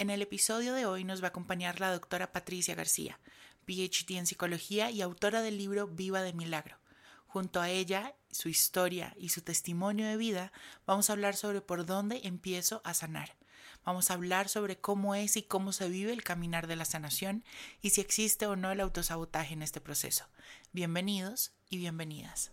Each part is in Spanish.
En el episodio de hoy nos va a acompañar la doctora Patricia García, PhD en psicología y autora del libro Viva de Milagro. Junto a ella, su historia y su testimonio de vida, vamos a hablar sobre por dónde empiezo a sanar. Vamos a hablar sobre cómo es y cómo se vive el caminar de la sanación y si existe o no el autosabotaje en este proceso. Bienvenidos y bienvenidas.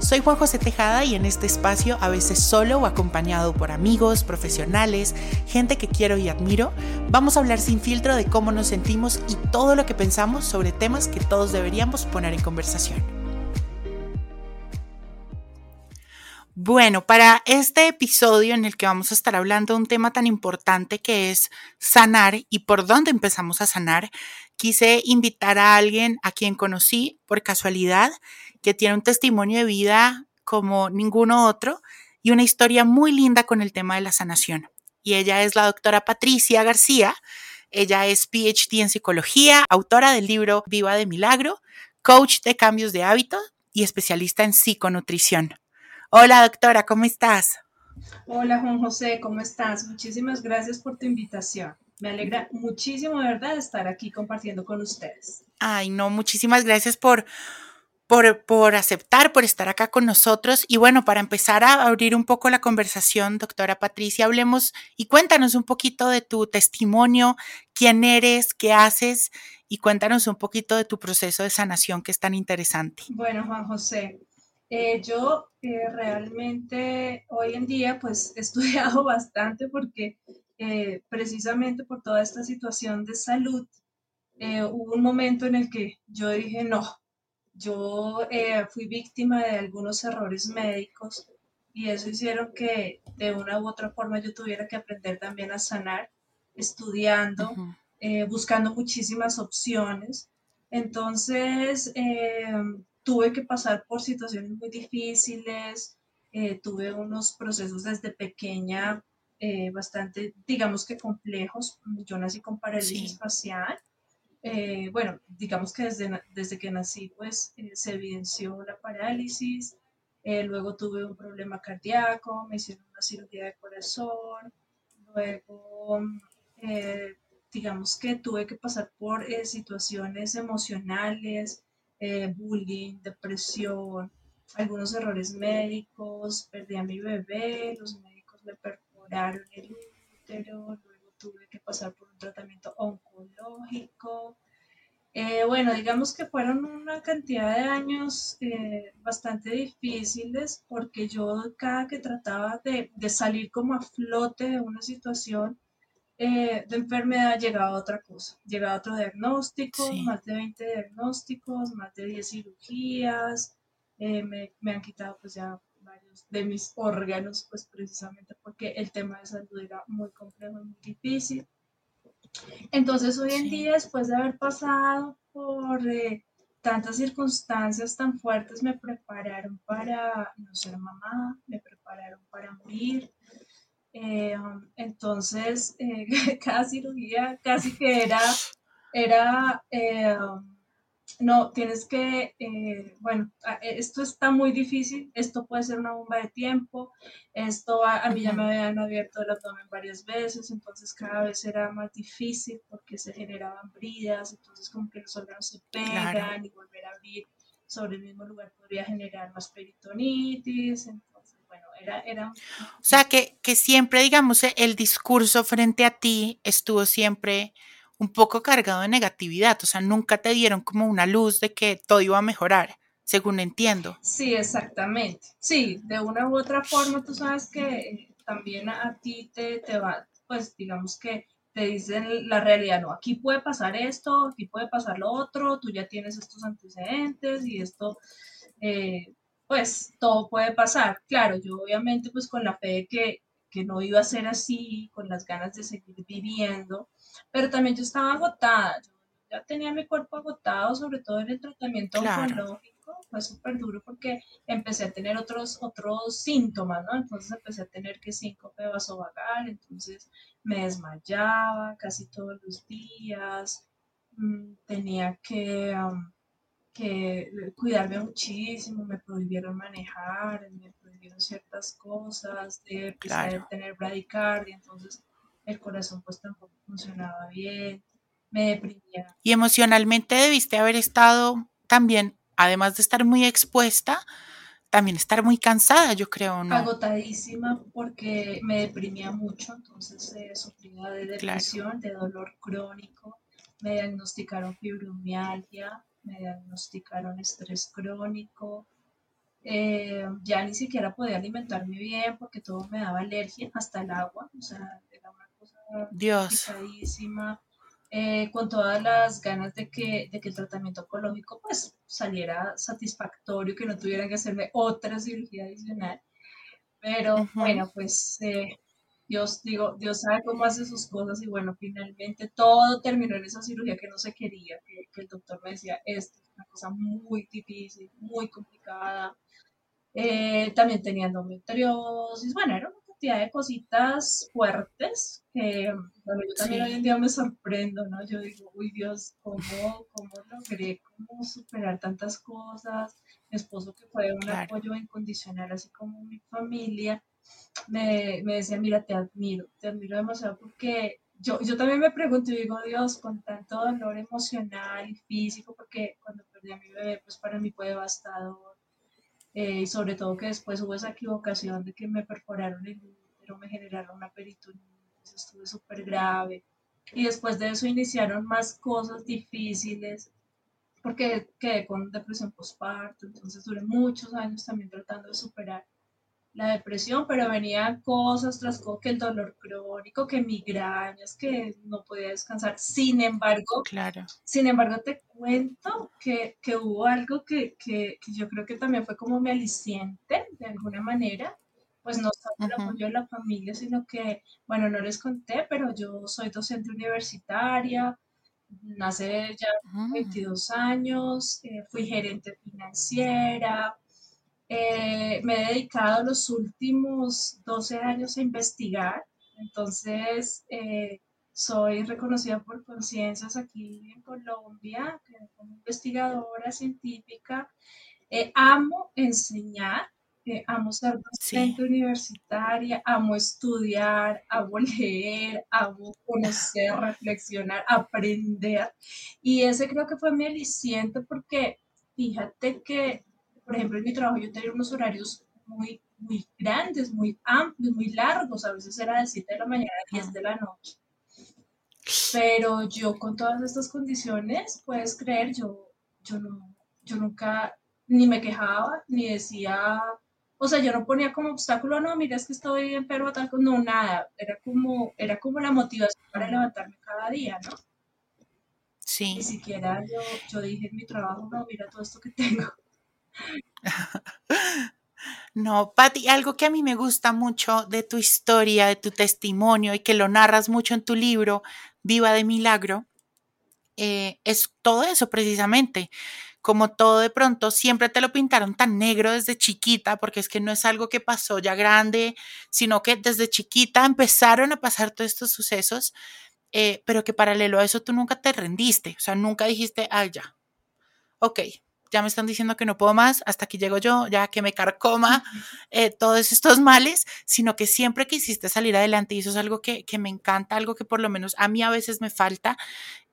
Soy Juan José Tejada y en este espacio, a veces solo o acompañado por amigos, profesionales, gente que quiero y admiro, vamos a hablar sin filtro de cómo nos sentimos y todo lo que pensamos sobre temas que todos deberíamos poner en conversación. Bueno, para este episodio en el que vamos a estar hablando de un tema tan importante que es sanar y por dónde empezamos a sanar, quise invitar a alguien a quien conocí por casualidad que tiene un testimonio de vida como ninguno otro y una historia muy linda con el tema de la sanación. Y ella es la doctora Patricia García. Ella es PhD en psicología, autora del libro Viva de Milagro, coach de cambios de hábito y especialista en psiconutrición. Hola doctora, ¿cómo estás? Hola Juan José, ¿cómo estás? Muchísimas gracias por tu invitación. Me alegra muchísimo de verdad estar aquí compartiendo con ustedes. Ay, no, muchísimas gracias por, por, aceptar, por estar acá con nosotros. Y bueno, para empezar a abrir un poco la conversación, doctora Patricia, hablemos y cuéntanos un poquito de tu testimonio, quién eres, qué haces y cuéntanos un poquito de tu proceso de sanación que es tan interesante. Bueno, Juan José, eh, yo eh, realmente hoy en día pues he estudiado bastante porque eh, precisamente por toda esta situación de salud, hubo un momento en el que yo dije, no, yo eh, fui víctima de algunos errores médicos y eso hicieron que de una u otra forma yo tuviera que aprender también a sanar, estudiando, eh, buscando muchísimas opciones. Entonces, eh, tuve que pasar por situaciones muy difíciles, tuve unos procesos desde pequeña bastante, digamos que complejos. Yo nací con parálisis facial eh, bueno, digamos que desde, desde que nací, pues eh, se evidenció la parálisis, eh, luego tuve un problema cardíaco, me hicieron una cirugía de corazón, luego, digamos que tuve que pasar por situaciones emocionales, bullying, depresión, algunos errores médicos, perdí a mi bebé, los médicos me perforaron el útero, tuve que pasar por tratamiento oncológico. Eh, bueno, digamos que fueron una cantidad de años eh, bastante difíciles porque yo cada que trataba de, salir como a flote de una situación eh, de enfermedad llegaba otra cosa, llegaba otro diagnóstico, más de 20 diagnósticos, más de 10 cirugías, me, me han quitado pues ya de mis órganos, pues precisamente porque el tema de salud era muy complejo y muy difícil. Entonces hoy en día, después de haber pasado por eh, tantas circunstancias tan fuertes, me prepararon para no ser mamá, me prepararon para morir. Eh, entonces, eh, cada cirugía casi que era, era no, tienes que, eh, bueno, e, esto está muy difícil, esto puede ser una bomba de tiempo, esto a, mí ya me habían abierto el abdomen varias veces, entonces cada vez era más difícil porque se generaban bridas, entonces como que los órganos se pegan y volver a abrir sobre el mismo lugar podría generar más peritonitis, entonces, bueno, era... era... O sea, que, que siempre, digamos, el discurso frente a ti estuvo siempre un poco cargado de negatividad, o sea, nunca te dieron como una luz de que todo iba a mejorar, según entiendo. Sí, exactamente. Sí, de una u otra forma tú sabes que también a, ti te, te va, pues digamos que te dicen la realidad, no, aquí puede pasar esto, aquí puede pasar lo otro, tú ya tienes estos antecedentes y esto, eh, pues todo puede pasar. Claro, yo obviamente pues con la fe de que, que no iba a ser así, con las ganas de seguir viviendo, pero también yo estaba agotada, yo ya tenía mi cuerpo agotado, sobre todo en el tratamiento oncológico fue súper duro porque empecé a tener otros, otros síntomas, ¿no? Entonces empecé a tener que síncope vasovagal, entonces me desmayaba casi todos los días, mm, tenía que, que cuidarme muchísimo, me prohibieron manejar, me prohibieron ciertas cosas, de tener bradicardia, entonces el corazón pues tampoco funcionaba bien, me deprimía. Y emocionalmente debiste haber estado también además de estar muy expuesta, también estar muy cansada, yo creo, ¿no? Agotadísima porque me deprimía mucho, entonces eh, sufría de depresión, de dolor crónico, me diagnosticaron fibromialgia, me diagnosticaron estrés crónico, eh, ya ni siquiera podía alimentarme bien porque todo me daba alergia, hasta el agua, o sea, era una Dios. Eh, con todas las ganas de que, de que el tratamiento oncológico pues saliera satisfactorio, que no tuvieran que hacerme otra cirugía adicional. Pero bueno, pues eh, Dios, digo, Dios sabe cómo hace sus cosas y bueno, finalmente todo terminó en esa cirugía que no se quería, que, el doctor me decía, esto es una cosa muy difícil, muy complicada. Eh, también tenía endometriosis, bueno, era de cositas fuertes que, bueno, yo también hoy en día me sorprendo, ¿no? Yo digo, uy Dios, ¿cómo, cómo logré cómo superar tantas cosas? Mi esposo que fue un apoyo incondicional, así como mi familia, me, me, decía, mira, te admiro, te admiro demasiado porque yo, yo también me pregunto y digo, Dios, con tanto dolor emocional y físico, porque cuando perdí a mi bebé, pues para mí fue devastador eh, y sobre todo que después hubo esa equivocación de que me perforaron el útero, me generaron una peritonitis, estuve súper grave. Y después de eso iniciaron más cosas difíciles, porque quedé con depresión postparto, entonces duré muchos años también tratando de superar la depresión, pero venían cosas tras cosas, que el dolor crónico, que migrañas, que no podía descansar. Sin embargo, claro. sin embargo, te cuento que, que hubo algo que, que, que, yo creo que también fue como mi aliciente, de alguna manera, pues no solo el apoyo de la familia, sino que, bueno, no les conté, pero yo soy docente universitaria, hace ya 22 años, eh, fui gerente financiera, eh, me he dedicado los últimos 12 años a investigar, entonces eh, soy reconocida por conciencias aquí en Colombia como investigadora científica. Eh, amo enseñar, amo ser docente universitaria, amo estudiar, amo leer, amo conocer, reflexionar, aprender. Y ese creo que fue mi aliciente porque fíjate que por ejemplo, en mi trabajo yo tenía unos horarios muy, muy grandes, muy amplios, muy largos, a veces era de 7 de la mañana a 10 de la noche. Pero yo con todas estas condiciones, puedes creer, yo, yo, no, yo nunca ni me quejaba, ni decía, o sea, yo no ponía como obstáculo, no, mira, es que estoy enfermo, tal, no, nada, era como, era como la motivación para levantarme cada día, ¿no? Sí. Ni siquiera yo, yo dije en mi trabajo, no, mira todo esto que tengo. No, Patti, algo que a mí me gusta mucho de tu historia, de tu testimonio y que lo narras mucho en tu libro, Viva de Milagro, eh, es todo eso precisamente. Como todo de pronto siempre te lo pintaron tan negro desde chiquita, porque es que no es algo que pasó ya grande, sino que desde chiquita empezaron a pasar todos estos sucesos, eh, pero que paralelo a eso tú nunca te rendiste, o sea, nunca dijiste, ay, ya, ok, ya me están diciendo que no puedo más, hasta aquí llego yo, ya que me carcoma eh, todos estos males, sino que siempre quisiste salir adelante y eso es algo que, me encanta, algo que por lo menos a mí a veces me falta.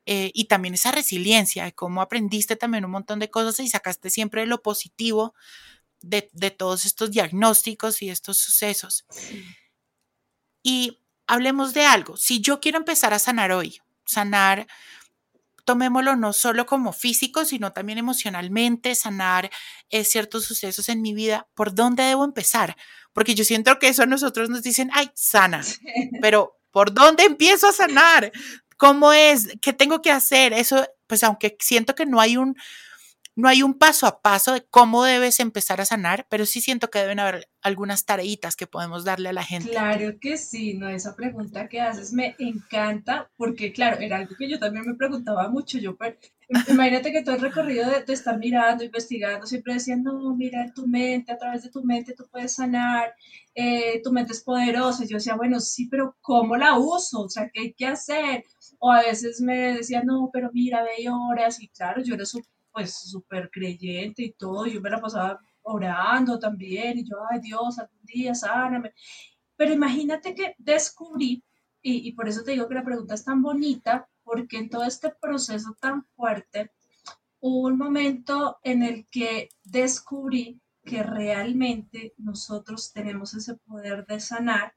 Eh, y también esa resiliencia de cómo aprendiste también un montón de cosas y sacaste siempre lo positivo de, de todos estos diagnósticos y estos sucesos. Y hablemos de algo. Si yo quiero empezar a sanar hoy, sanar tomémoslo no solo como físico, sino también emocionalmente, sanar eh, ciertos sucesos en mi vida, ¿por dónde debo empezar? Porque yo siento que eso a nosotros nos dicen, ay, sana, pero ¿por dónde empiezo a sanar? ¿Cómo es? ¿Qué tengo que hacer? Eso, pues aunque siento que no hay un, no hay un paso a paso de cómo debes empezar a sanar, pero sí siento que deben haber algunas tareitas que podemos darle a la gente. Claro que sí, no, esa pregunta que haces me encanta porque, claro, era algo que yo también me preguntaba mucho. Yo, pero, imagínate que todo el recorrido de, estar mirando, investigando, siempre decían, no, mira, tu mente, a través de tu mente tú puedes sanar, eh, tu mente es poderosa. Y yo decía, bueno, sí, pero ¿cómo la uso? O sea, ¿qué hay que hacer? O a veces me decían, no, pero mira, ve horas. Y claro, yo súper pues súper creyente y todo, yo me la pasaba orando también, y yo, ay Dios, algún día sáname. Pero imagínate que descubrí, y, y por eso te digo que la pregunta es tan bonita, porque en todo este proceso tan fuerte, hubo un momento en el que descubrí que realmente nosotros tenemos ese poder de sanar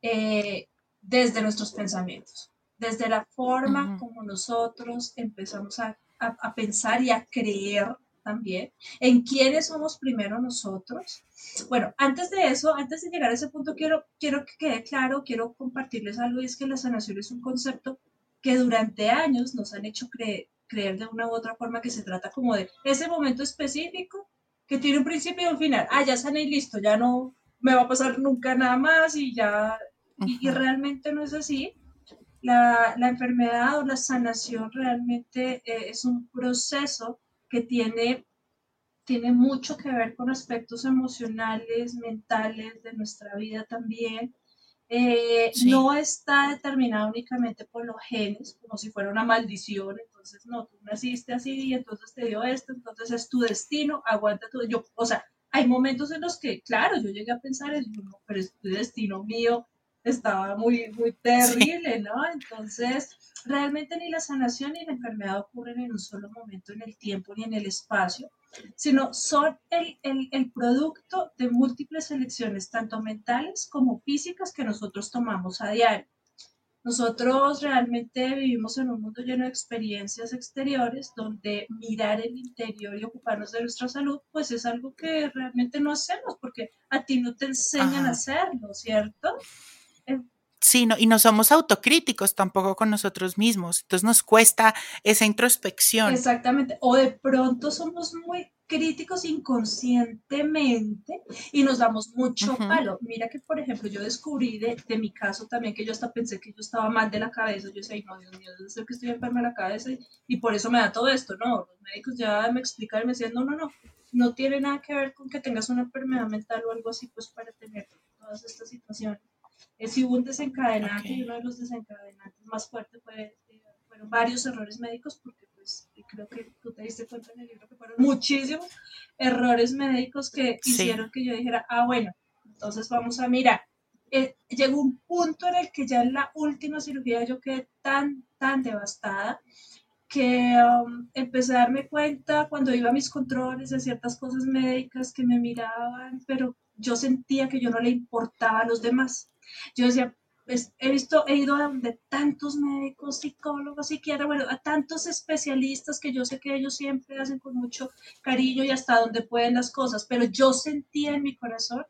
eh, desde nuestros pensamientos, desde la forma como nosotros empezamos a a, pensar y a creer también en quiénes somos primero nosotros. Bueno, antes de eso, antes de llegar a ese punto, quiero, quiero que quede claro, quiero compartirles algo, y es que la sanación es un concepto que durante años nos han hecho creer, creer de una u otra forma que se trata como de ese momento específico que tiene un principio y un final. Ah, ya sané y listo, ya no me va a pasar nunca nada más y ya, y realmente no es así la, enfermedad o la sanación realmente eh, es un proceso que tiene, tiene mucho que ver con aspectos emocionales, mentales de nuestra vida también. Eh, no está determinado únicamente por los genes, como si fuera una maldición. Entonces, no, tú naciste así y entonces te dio esto, entonces es tu destino, aguanta tu. Yo, o sea, hay momentos en los que, claro, yo llegué a pensar, no, pero es tu destino mío, estaba muy, muy terrible, ¿no? Entonces, realmente ni la sanación ni la enfermedad ocurren en un solo momento en el tiempo ni en el espacio, sino son el, el, el producto de múltiples elecciones, tanto mentales como físicas, que nosotros tomamos a diario. Nosotros realmente vivimos en un mundo lleno de experiencias exteriores donde mirar el interior y ocuparnos de nuestra salud, pues es algo que realmente no hacemos porque a ti no te enseñan a hacerlo, ¿cierto? Sí, y no somos autocríticos tampoco con nosotros mismos, entonces nos cuesta esa introspección. Exactamente, o de pronto somos muy críticos inconscientemente y nos damos mucho palo. Mira que, por ejemplo, yo descubrí de, mi caso también que yo hasta pensé que yo estaba mal de la cabeza. Yo decía, no, Dios mío, ser que estoy enferma de la cabeza y, por eso me da todo esto. No, los médicos ya me explicaron, me decían, no, no, no, no tiene nada que ver con que tengas una enfermedad mental o algo así, pues para tener todas estas situaciones si hubo un desencadenante y uno de los desencadenantes más fuertes fue, eh, fueron varios errores médicos, porque pues creo que tú te diste cuenta en el libro que fueron muchísimos errores médicos que hicieron que yo dijera, ah, bueno, entonces vamos a mirar. Eh, llegó un punto en el que ya en la última cirugía yo quedé tan, tan devastada que um, empecé a darme cuenta cuando iba a mis controles de ciertas cosas médicas que me miraban, pero yo sentía que yo no le importaba a los demás. Yo decía, pues he visto, he ido a donde tantos médicos, psicólogos, psiquiatras, bueno, a tantos especialistas que yo sé que ellos siempre hacen con mucho cariño y hasta donde pueden las cosas, pero yo sentía en mi corazón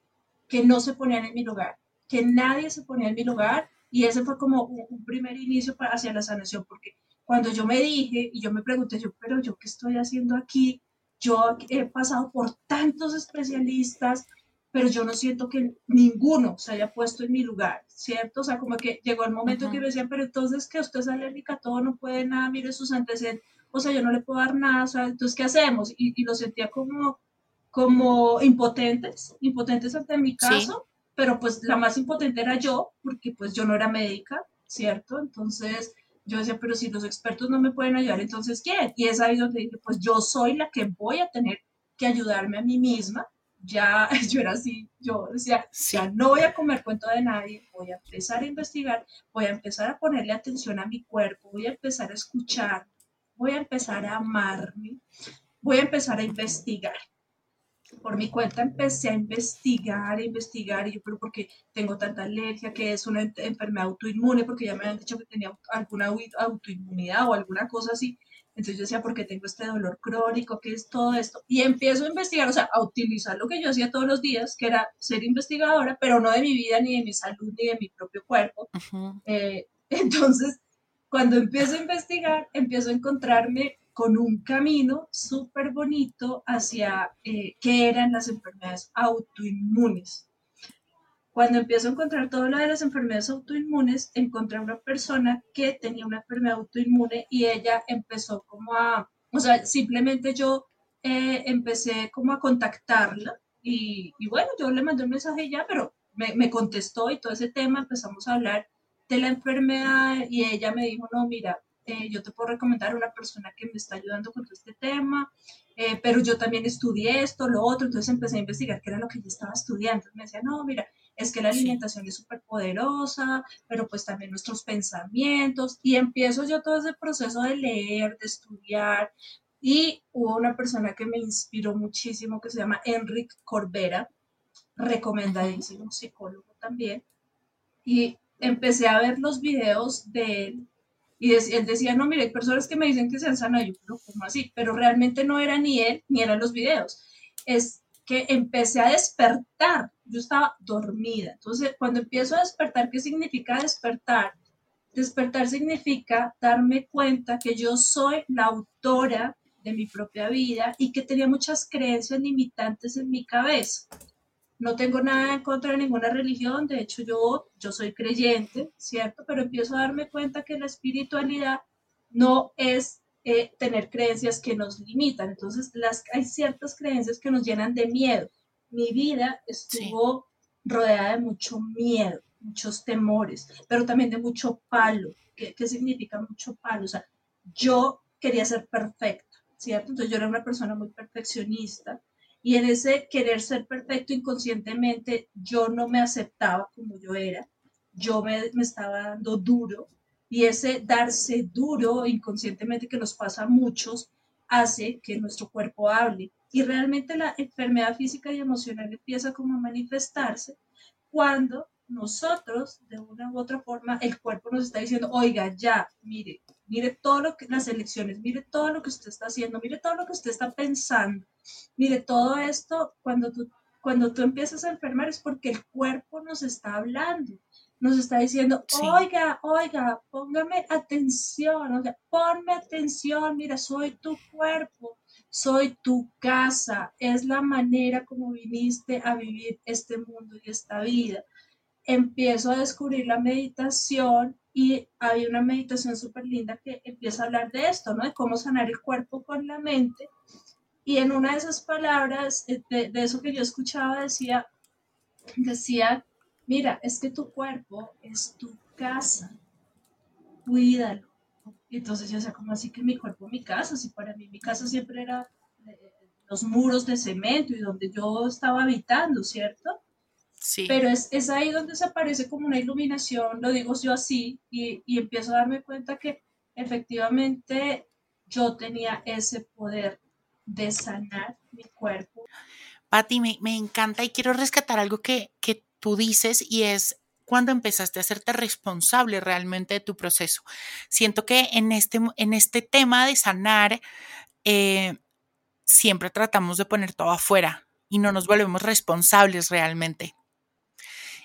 que no se ponían en mi lugar, que nadie se ponía en mi lugar y ese fue como un, primer inicio para, hacia la sanación, porque cuando yo me dije y yo me pregunté, yo, pero yo qué estoy haciendo aquí, yo he pasado por tantos especialistas, pero yo no siento que ninguno se haya puesto en mi lugar, ¿cierto? O sea, como que llegó el momento que me decían, pero entonces que usted es alérgica a todo, no puede nada, mire sus antecedentes, o sea, yo no le puedo dar nada, o sea, entonces, ¿qué hacemos? Y, lo sentía como, como impotentes, impotentes ante mi caso, pero pues la más impotente era yo, porque pues yo no era médica, ¿cierto? Entonces, yo decía, pero si los expertos no me pueden ayudar, entonces, ¿quién? Y es ahí donde dije, pues yo soy la que voy a tener que ayudarme a mí misma ya yo era así, yo decía, ya no voy a comer cuento de nadie, voy a empezar a investigar, voy a empezar a ponerle atención a mi cuerpo, voy a empezar a escuchar, voy a empezar a amarme, voy a empezar a investigar. por mi cuenta empecé a investigar, a investigar, y yo, pero porque tengo tanta alergia, que es una enfermedad autoinmune, porque ya me habían dicho que tenía alguna autoinmunidad o alguna cosa así. Entonces yo decía, ¿por qué tengo este dolor crónico? ¿Qué es todo esto? Y empiezo a investigar, o sea, a utilizar lo que yo hacía todos los días, que era ser investigadora, pero no de mi vida, ni de mi salud, ni de mi propio cuerpo. Eh, entonces, cuando empiezo a investigar, empiezo a encontrarme con un camino súper bonito hacia eh, qué eran las enfermedades autoinmunes. Cuando empiezo a encontrar todo lo de las enfermedades autoinmunes, encontré una persona que tenía una enfermedad autoinmune y ella empezó como a, o sea, simplemente yo eh, empecé como a contactarla y, bueno, yo le mandé un mensaje ya, pero me, me contestó y todo ese tema, empezamos a hablar de la enfermedad y ella me dijo, no, mira, eh, yo te puedo recomendar a una persona que me está ayudando con todo este tema, eh, pero yo también estudié esto, lo otro, entonces empecé a investigar qué era lo que yo estaba estudiando. Me decía, no, mira, es que la alimentación es súper poderosa, pero pues también nuestros pensamientos, y empiezo yo todo ese proceso de leer, de estudiar, y hubo una persona que me inspiró muchísimo que se llama Enric Corbera, recomendadísimo psicólogo también, y empecé a ver los videos de él y él decía, no, mire, hay personas que me dicen que sean sanas, yo, pero ¿cómo así? Pero realmente no era ni él, ni eran los videos. Es que empecé a despertar, yo estaba dormida. Entonces, cuando empiezo a despertar, ¿qué significa despertar? Despertar significa darme cuenta que yo soy la autora de mi propia vida y que tenía muchas creencias limitantes en mi cabeza. No tengo nada en contra de ninguna religión, de hecho yo, yo soy creyente, ¿cierto? Pero empiezo a darme cuenta que la espiritualidad no es eh, tener creencias que nos limitan. Entonces, las, hay ciertas creencias que nos llenan de miedo. Mi vida estuvo rodeada de mucho miedo, muchos temores, pero también de mucho palo. ¿Qué, ¿Qué significa mucho palo? O sea, yo quería ser perfecta, ¿cierto? Entonces yo era una persona muy perfeccionista y en ese querer ser perfecto inconscientemente, yo no me aceptaba como yo era, yo me, estaba dando duro y ese darse duro inconscientemente que nos pasa a muchos hace que nuestro cuerpo hable. Y realmente la enfermedad física y emocional empieza como a manifestarse cuando nosotros, de una u otra forma, el cuerpo nos está diciendo, oiga, ya, mire, mire todo lo que, las elecciones, mire todo lo que usted está haciendo, mire todo lo que usted está pensando, mire todo esto, cuando tú, cuando tú empiezas a enfermar es porque el cuerpo nos está hablando, nos está diciendo, oiga, oiga, póngame atención, o sea, ponme atención, mira, soy tu cuerpo, soy tu casa, es la manera como viniste a vivir este mundo y esta vida. Empiezo a descubrir la meditación y había una meditación súper linda que empieza a hablar de esto, ¿no? De cómo sanar el cuerpo con la mente. Y en una de esas palabras, eh, de, eso que yo escuchaba, decía, decía, mira, es que tu cuerpo es tu casa, cuídalo. Y entonces yo decía, ¿cómo así que mi cuerpo mi casa? Si para mí mi casa siempre era eh, los muros de cemento y donde yo estaba habitando, ¿cierto? Pero es, es, ahí donde se aparece como una iluminación, lo digo yo así, y, y empiezo a darme cuenta que efectivamente yo tenía ese poder de sanar mi cuerpo. Patti, me, me, encanta y quiero rescatar algo que, que tú dices y es cuando empezaste a hacerte responsable realmente de tu proceso. Siento que en este, en este tema de sanar, eh, siempre tratamos de poner todo afuera y no nos volvemos responsables realmente.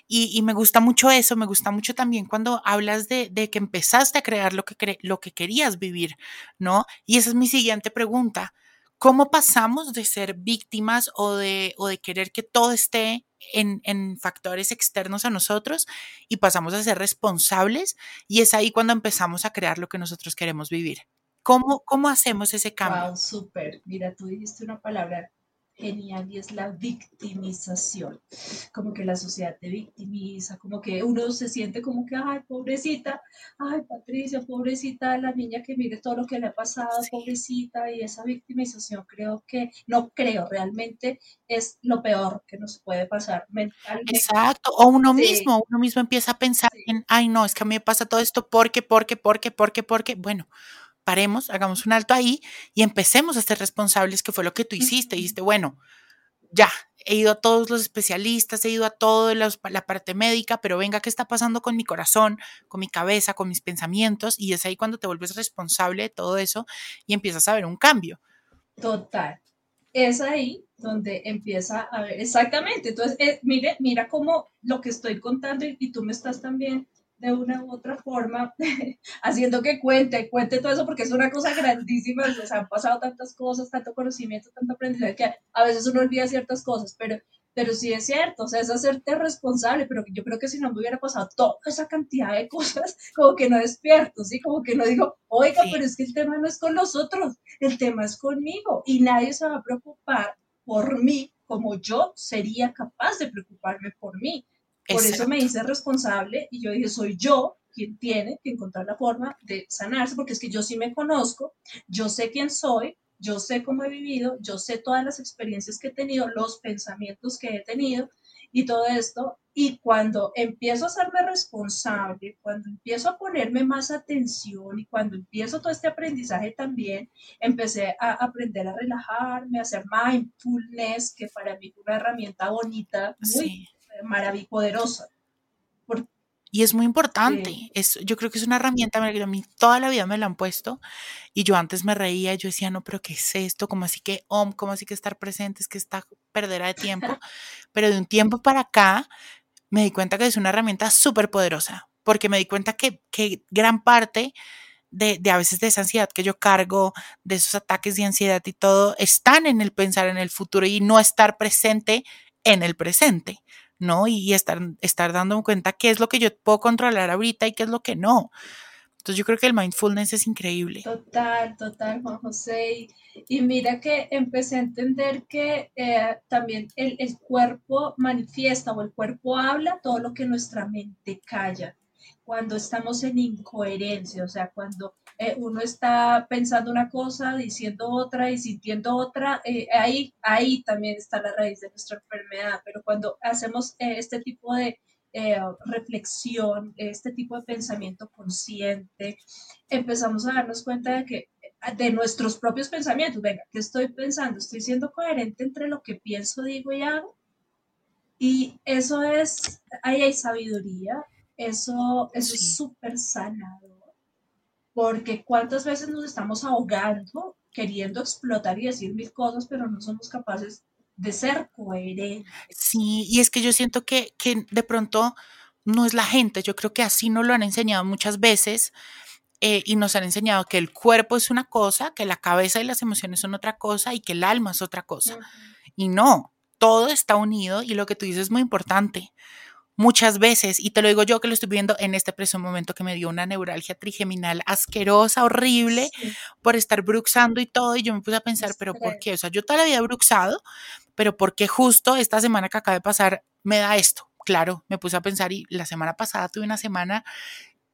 Y, me gusta mucho eso, me gusta mucho también cuando hablas de, que empezaste a crear lo que, lo que querías vivir, ¿no? Y esa es mi siguiente pregunta. ¿Cómo pasamos de ser víctimas o de, o de querer que todo esté en, en, factores externos a nosotros y pasamos a ser responsables? Y es ahí cuando empezamos a crear lo que nosotros queremos vivir. ¿Cómo, cómo hacemos ese cambio? Wow, súper. Mira, tú dijiste una palabra genial y es la victimización. Como que la sociedad te victimiza, como que uno se siente como que, ay, pobrecita, ay, Patricia, pobrecita, la niña que mire todo lo que le ha pasado, pobrecita, y esa victimización creo que, no creo, realmente es lo peor que nos puede pasar mentalmente. Exacto, o uno mismo, uno mismo empieza a pensar en, ay, no, es que a mí me pasa todo esto porque, porque, porque, porque, porque, bueno paremos, hagamos un alto ahí y empecemos a ser responsables, que fue lo que tú hiciste. Dijiste, bueno, ya, he ido a todos los especialistas, he ido a toda la parte médica, pero venga, ¿qué está pasando con mi corazón, con mi cabeza, con mis pensamientos? Y es ahí cuando te vuelves responsable de todo eso y empiezas a ver un cambio. Total. Es ahí donde empieza a ver, exactamente. Entonces, eh, mire, mira cómo lo que estoy contando y, tú me estás también de una u otra forma haciendo que cuente, cuente todo eso porque es una cosa grandísima, o sea, han pasado tantas cosas, tanto conocimiento, tanto aprendizaje que a veces uno olvida ciertas cosas, pero pero sí es cierto, o sea, es hacerte responsable, pero yo creo que si no me hubiera pasado toda esa cantidad de cosas, como que no despierto, ¿sí? Como que no digo, oiga, pero es que el tema no es con los otros, el tema es conmigo y nadie se va a preocupar por mí como yo sería capaz de preocuparme por mí. Por eso me hice responsable y yo dije, soy yo quien tiene que encontrar la forma de sanarse, porque es que yo sí me conozco, yo sé quién soy, yo sé cómo he vivido, yo sé todas las experiencias que he tenido, los pensamientos que he tenido y todo esto. Y cuando empiezo a hacerme responsable, cuando empiezo a ponerme más atención y cuando empiezo todo este aprendizaje también, empecé a aprender a relajarme, a hacer mindfulness, que para mí es una herramienta bonita, muy maravillosa, poderosa. Y es muy importante. Es, yo creo que es una herramienta a mí toda la vida me la han puesto. Y yo antes me reía yo decía, no, pero ¿qué es esto? ¿Cómo así que om? ¿Cómo así que estar presente? Es que está perdera de tiempo. pero de un tiempo para acá me di cuenta que es una herramienta súper poderosa. Porque me di cuenta que, que gran parte de, de, a veces de esa ansiedad que yo cargo, de esos ataques de ansiedad y todo, están en el pensar en el futuro y no estar presente en el presente. ¿No? Y estar, estar dando cuenta qué es lo que yo puedo controlar ahorita y qué es lo que no. Entonces yo creo que el mindfulness es increíble. Total, total, Juan José. Y, mira que empecé a entender que eh, también el, el cuerpo manifiesta o el cuerpo habla todo lo que nuestra mente calla cuando estamos en incoherencia, o sea, cuando eh, uno está pensando una cosa, diciendo otra y sintiendo otra, eh, ahí, ahí también está la raíz de nuestra enfermedad. Pero cuando hacemos eh, este tipo de reflexión, este tipo de pensamiento consciente, empezamos a darnos cuenta de que de nuestros propios pensamientos, venga, ¿qué estoy pensando? ¿Estoy siendo coherente entre lo que pienso, digo y hago? Y eso es, ahí hay sabiduría, eso, eso es súper sanador porque cuántas veces nos estamos ahogando queriendo explotar y decir mil cosas, pero no somos capaces de ser coherentes. Sí, y es que yo siento que, que de pronto no es la gente, yo creo que así nos lo han enseñado muchas veces. Eh, y nos han enseñado que el cuerpo es una cosa, que la cabeza y las emociones son otra cosa y que el alma es otra cosa. Y no, todo está unido y lo que tú dices es muy importante muchas veces, y te lo digo yo que lo estoy viendo en este preciso momento que me dio una neuralgia trigeminal asquerosa, horrible, por estar bruxando y todo, y yo me puse a pensar, pero ¿por qué? O sea, yo toda la vida he bruxado, pero ¿por qué justo esta semana que acaba de pasar me da esto? Claro, me puse a pensar y la semana pasada tuve una semana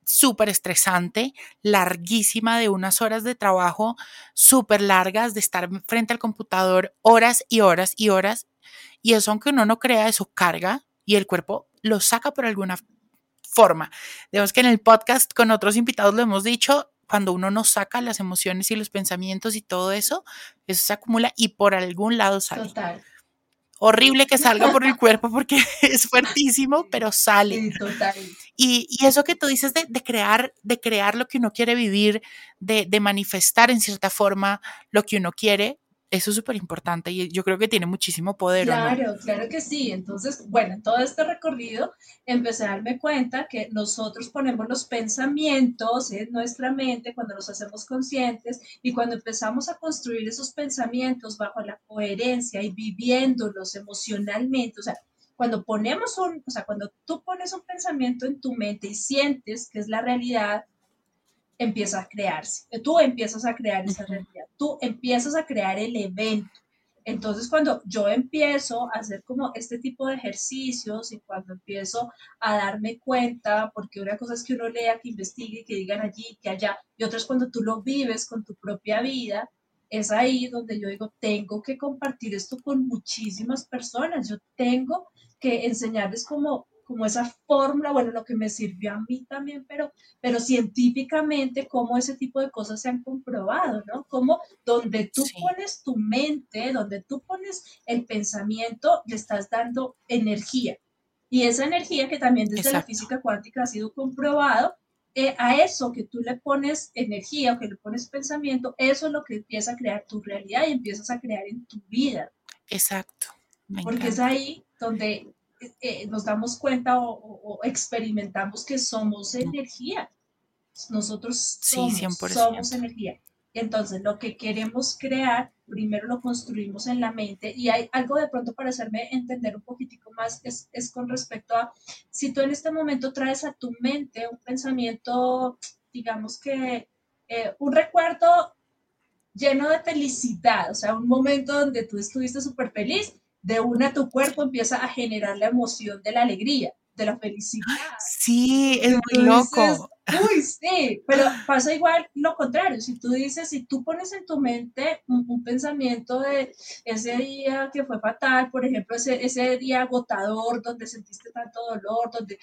súper estresante, larguísima, de unas horas de trabajo súper largas, de estar frente al computador horas y horas y horas. Y eso, aunque uno no crea, eso carga y el cuerpo lo saca por alguna forma. Digamos que en el podcast con otros invitados lo hemos dicho, cuando uno no saca las emociones y los pensamientos y todo eso, eso se acumula y por algún lado sale. Total. Horrible que salga por el cuerpo porque es fuertísimo, pero sale. total. Y, eso que tú dices de, crear, de crear lo que uno quiere vivir, de, de manifestar en cierta forma lo que uno quiere, eso es súper importante y yo creo que tiene muchísimo poder. Claro, claro que sí. Entonces, bueno, en todo este recorrido empecé a darme cuenta que nosotros ponemos los pensamientos en nuestra mente cuando los hacemos conscientes y cuando empezamos a construir esos pensamientos bajo la coherencia y viviéndolos emocionalmente, o sea, cuando ponemos un, o sea, cuando tú pones un pensamiento en tu mente y sientes que es la realidad, empieza a crearse. Tú empiezas a crear esa realidad, tú empiezas a crear el evento. Entonces, cuando yo empiezo a hacer como este tipo de ejercicios y cuando empiezo a darme cuenta, porque una cosa es que uno lea, que investigue, que digan allí, que allá, y otra es cuando tú lo vives con tu propia vida, es ahí donde yo digo, tengo que compartir esto con muchísimas personas, yo tengo que enseñarles como como esa fórmula, bueno, lo que me sirvió a mí también, pero, pero científicamente cómo ese tipo de cosas se han comprobado, ¿no? Como donde tú pones tu mente, donde tú pones el pensamiento, le estás dando energía. Y esa energía que también desde la física cuántica ha sido comprobado, eh, a eso que tú le pones energía o que le pones pensamiento, eso es lo que empieza a crear tu realidad y empiezas a crear en tu vida. Exacto. Porque es ahí donde eh, nos damos cuenta o, experimentamos que somos energía. Nosotros somos, somos energía. Entonces, lo que queremos crear, primero lo construimos en la mente y hay algo de pronto para hacerme entender un poquitico más, es, es con respecto a, si tú en este momento traes a tu mente un pensamiento, digamos que eh, un recuerdo lleno de felicidad, o sea, un momento donde tú estuviste súper feliz, de una tu cuerpo empieza a generar la emoción de la alegría, de la felicidad. Sí, es muy loco. Uy, sí, pero pasa igual lo contrario. Si tú dices, si tú pones en tu mente un, pensamiento de ese día que fue fatal, por ejemplo, ese, ese día agotador donde sentiste tanto dolor, donde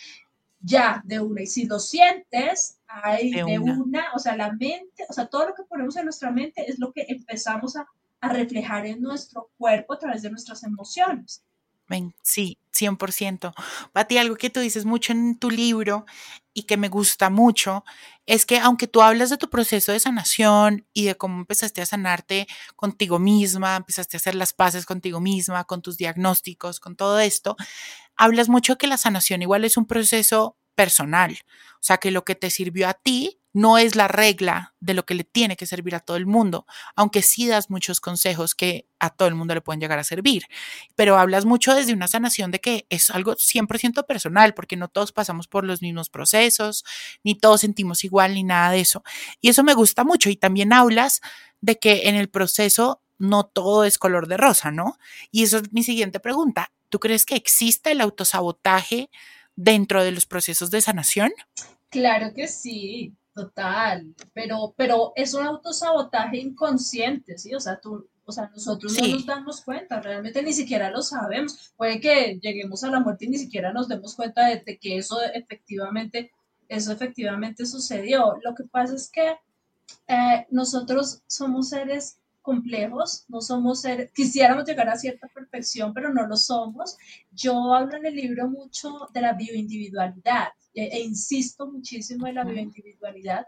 ya de una, y si lo sientes, hay de, una. o sea, la mente, o sea, todo lo que ponemos en nuestra mente es lo que empezamos a a reflejar en nuestro cuerpo a través de nuestras emociones. Sí, 100%. Pati, algo que tú dices mucho en tu libro y que me gusta mucho es que aunque tú hablas de tu proceso de sanación y de cómo empezaste a sanarte contigo misma, empezaste a hacer las paces contigo misma, con tus diagnósticos, con todo esto, hablas mucho que la sanación igual es un proceso personal. O sea, que lo que te sirvió a ti no es la regla de lo que le tiene que servir a todo el mundo, aunque sí das muchos consejos que a todo el mundo le pueden llegar a servir, pero hablas mucho desde una sanación de que es algo 100% personal, porque no todos pasamos por los mismos procesos, ni todos sentimos igual, ni nada de eso. Y eso me gusta mucho. Y también hablas de que en el proceso no todo es color de rosa, ¿no? Y eso es mi siguiente pregunta. ¿Tú crees que existe el autosabotaje dentro de los procesos de sanación? Claro que sí. Total, pero, pero es un autosabotaje inconsciente, ¿sí? O sea, tú, o sea, nosotros no nos damos cuenta, realmente ni siquiera lo sabemos. Puede que lleguemos a la muerte y ni siquiera nos demos cuenta de, que eso efectivamente, eso efectivamente sucedió. Lo que pasa es que eh, nosotros somos seres complejos, no somos seres, quisiéramos llegar a cierta perfección, pero no lo somos. Yo hablo en el libro mucho de la bioindividualidad e, e insisto muchísimo en la bioindividualidad.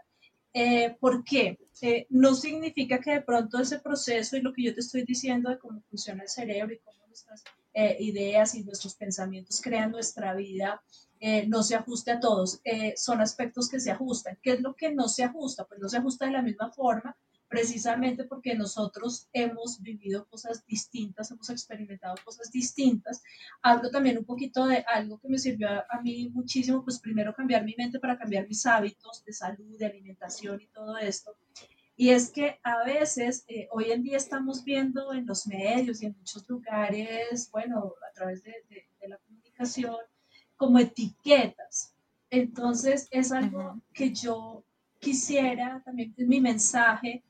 Eh, ¿Por qué? Eh, no significa que de pronto ese proceso y lo que yo te estoy diciendo de cómo funciona el cerebro y cómo nuestras eh, ideas y nuestros pensamientos crean nuestra vida eh, no se ajuste a todos. son aspectos que se ajustan. ¿Qué es lo que no se ajusta? Pues no se ajusta de la misma forma precisamente porque nosotros hemos vivido cosas distintas, hemos experimentado cosas distintas. Hablo también un poquito de algo que me sirvió a, mí muchísimo, pues primero cambiar mi mente para cambiar mis hábitos de salud, de alimentación y todo esto. Y es que a veces, eh, hoy en día estamos viendo en los medios y en muchos lugares, bueno, a través de, de la comunicación, como etiquetas. Entonces es algo que yo quisiera, también es mi mensaje,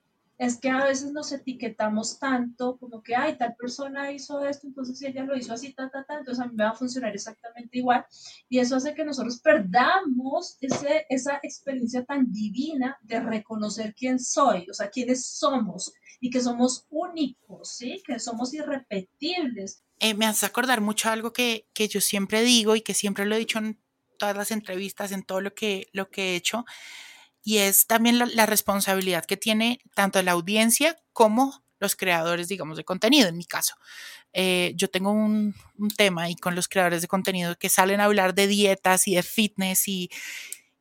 es que a veces nos etiquetamos tanto como que, ay, tal persona hizo esto, entonces si ella lo hizo así, ta, ta, ta, entonces a mí me va a funcionar exactamente igual. Y eso hace que nosotros perdamos ese, esa experiencia tan divina de reconocer quién soy, o sea, quiénes somos y que somos únicos, ¿sí? Que somos irrepetibles. Eh, me hace acordar mucho algo que, que yo siempre digo y que siempre lo he dicho en todas las entrevistas, en todo lo que, lo que he hecho, y es también la, responsabilidad que tiene tanto la audiencia como los creadores, digamos, de contenido, en mi caso. Eh, yo tengo un, tema ahí con los creadores de contenido que salen a hablar de dietas y de fitness y,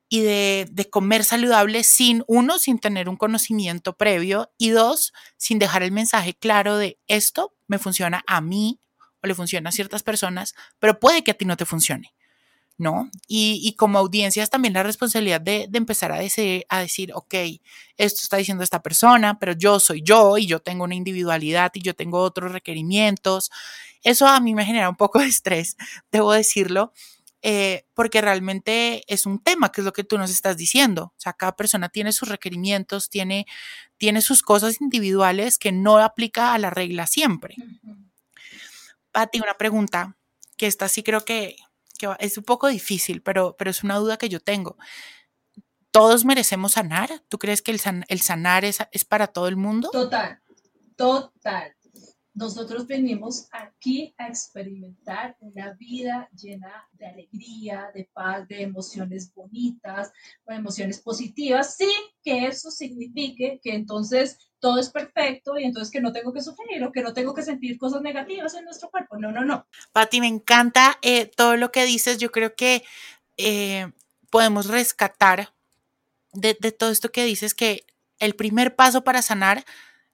y de, comer saludable sin, uno, sin tener un conocimiento previo y dos, sin dejar el mensaje claro de esto me funciona a mí o le funciona a ciertas personas, pero puede que a ti no te funcione. ¿No? Y, como audiencias también la responsabilidad de, empezar a decir, a decir, ok, esto está diciendo esta persona, pero yo soy yo y yo tengo una individualidad y yo tengo otros requerimientos. Eso a mí me genera un poco de estrés, debo decirlo, eh, porque realmente es un tema, que es lo que tú nos estás diciendo. O sea, cada persona tiene sus requerimientos, tiene, tiene sus cosas individuales que no aplica a la regla siempre. Pati, una pregunta, que esta sí creo que, es un poco difícil, pero, pero es una duda que yo tengo. ¿Todos merecemos sanar? ¿Tú crees que el, el sanar es, es para todo el mundo? Total, total. Nosotros venimos aquí a experimentar una vida llena de alegría, de paz, de emociones bonitas, de emociones positivas, sin que eso signifique que entonces todo es perfecto y entonces que no tengo que sufrir o que no tengo que sentir cosas negativas en nuestro cuerpo. No, no, no. Pati, me encanta eh, todo lo que dices. Yo creo que eh, podemos rescatar de, todo esto que dices que el primer paso para sanar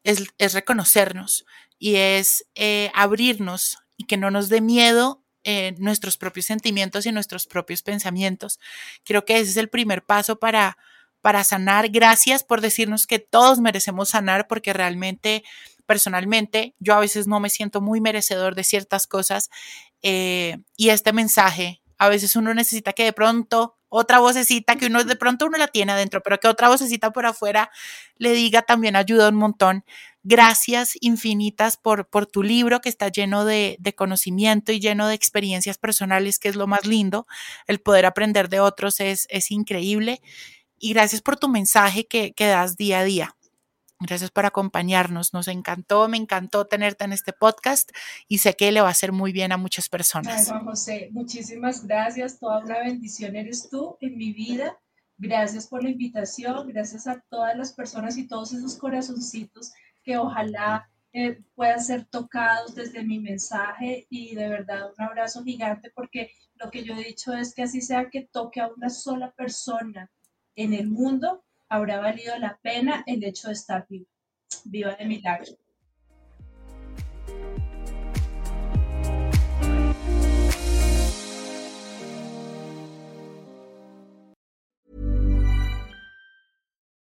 es, es reconocernos y es eh, abrirnos y que no nos dé miedo eh, nuestros propios sentimientos y nuestros propios pensamientos. Creo que ese es el primer paso para, para sanar. Gracias por decirnos que todos merecemos sanar porque realmente, personalmente, yo a veces no me siento muy merecedor de ciertas cosas eh, y este mensaje, a veces uno necesita que de pronto otra vocecita que uno de pronto uno la tiene adentro, pero que otra vocecita por afuera le diga también ayuda un montón. Gracias infinitas por, por tu libro que está lleno de, conocimiento y lleno de experiencias personales, que es lo más lindo. El poder aprender de otros es, es increíble. Y gracias por tu mensaje que, que das día a día. Gracias por acompañarnos. Nos encantó, me encantó tenerte en este podcast y sé que le va a hacer muy bien a muchas personas. Ay, Juan José, muchísimas gracias. Toda una bendición eres tú en mi vida. Gracias por la invitación. Gracias a todas las personas y todos esos corazoncitos que ojalá eh, puedan ser tocados desde mi mensaje y de verdad un abrazo gigante porque lo que yo he dicho es que así sea que toque a una sola persona en el mundo, habrá valido la pena el hecho de estar viva, viva de milagro.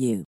you.